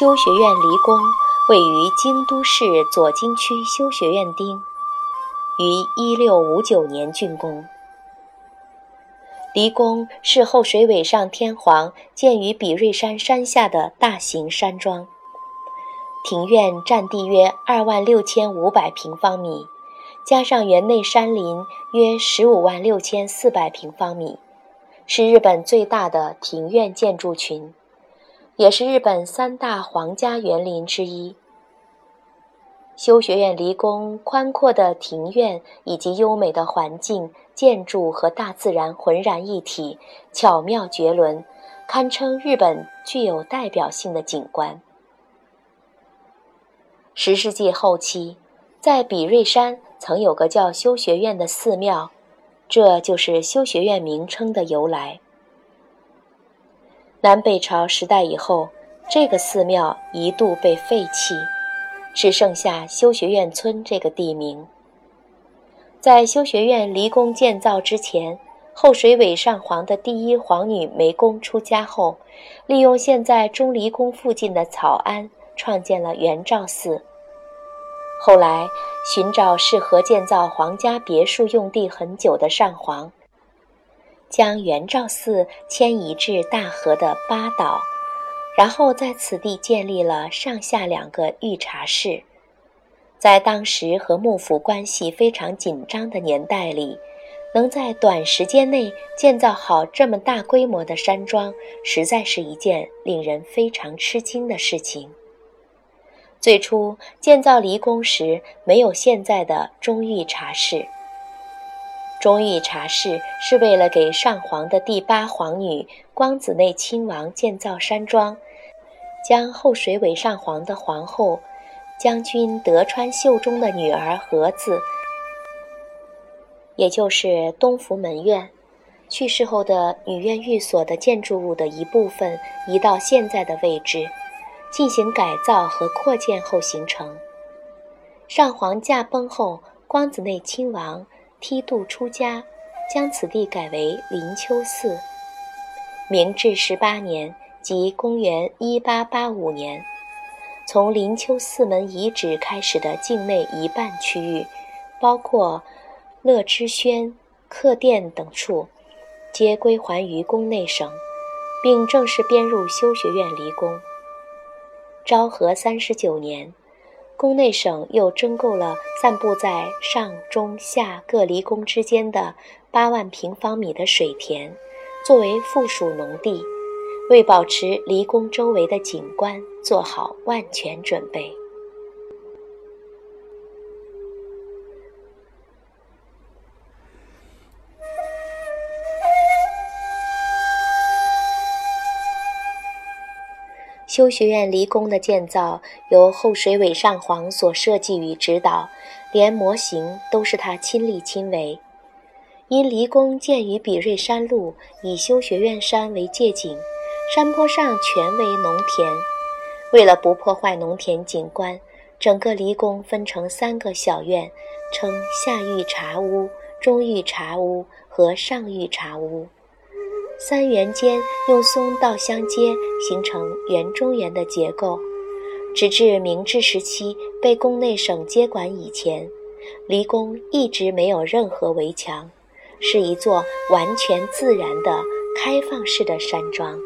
修学院离宫位于京都市左京区修学院町，于一六五九年竣工。离宫是后水尾上天皇建于比瑞山山下的大型山庄，庭院占地约二万六千五百平方米，加上园内山林约十五万六千四百平方米，是日本最大的庭院建筑群。也是日本三大皇家园林之一。修学院离宫宽阔的庭院以及优美的环境、建筑和大自然浑然一体，巧妙绝伦，堪称日本具有代表性的景观。十世纪后期，在比瑞山曾有个叫修学院的寺庙，这就是修学院名称的由来。南北朝时代以后，这个寺庙一度被废弃，只剩下修学院村这个地名。在修学院离宫建造之前，后水尾上皇的第一皇女梅宫出家后，利用现在钟离宫附近的草庵，创建了元照寺。后来寻找适合建造皇家别墅用地很久的上皇。将元照寺迁移至大河的八岛，然后在此地建立了上下两个御茶室。在当时和幕府关系非常紧张的年代里，能在短时间内建造好这么大规模的山庄，实在是一件令人非常吃惊的事情。最初建造离宫时，没有现在的中御茶室。中御茶室是为了给上皇的第八皇女光子内亲王建造山庄，将后水尾上皇的皇后将军德川秀忠的女儿和子，也就是东福门院去世后的女院寓所的建筑物的一部分移到现在的位置，进行改造和扩建后形成。上皇驾崩后，光子内亲王。梯度出家，将此地改为灵丘寺。明治十八年，即公元一八八五年，从灵丘寺门遗址开始的境内一半区域，包括乐之轩、客店等处，皆归还于宫内省，并正式编入修学院离宫。昭和三十九年。宫内省又征购了散布在上中下各离宫之间的八万平方米的水田，作为附属农地，为保持离宫周围的景观做好万全准备。修学院离宫的建造由后水尾上皇所设计与指导，连模型都是他亲力亲为。因离宫建于比瑞山路，以修学院山为界景，山坡上全为农田。为了不破坏农田景观，整个离宫分成三个小院，称下御茶屋、中御茶屋和上御茶屋。三元间用松道相接，形成园中园的结构。直至明治时期被宫内省接管以前，离宫一直没有任何围墙，是一座完全自然的开放式的山庄。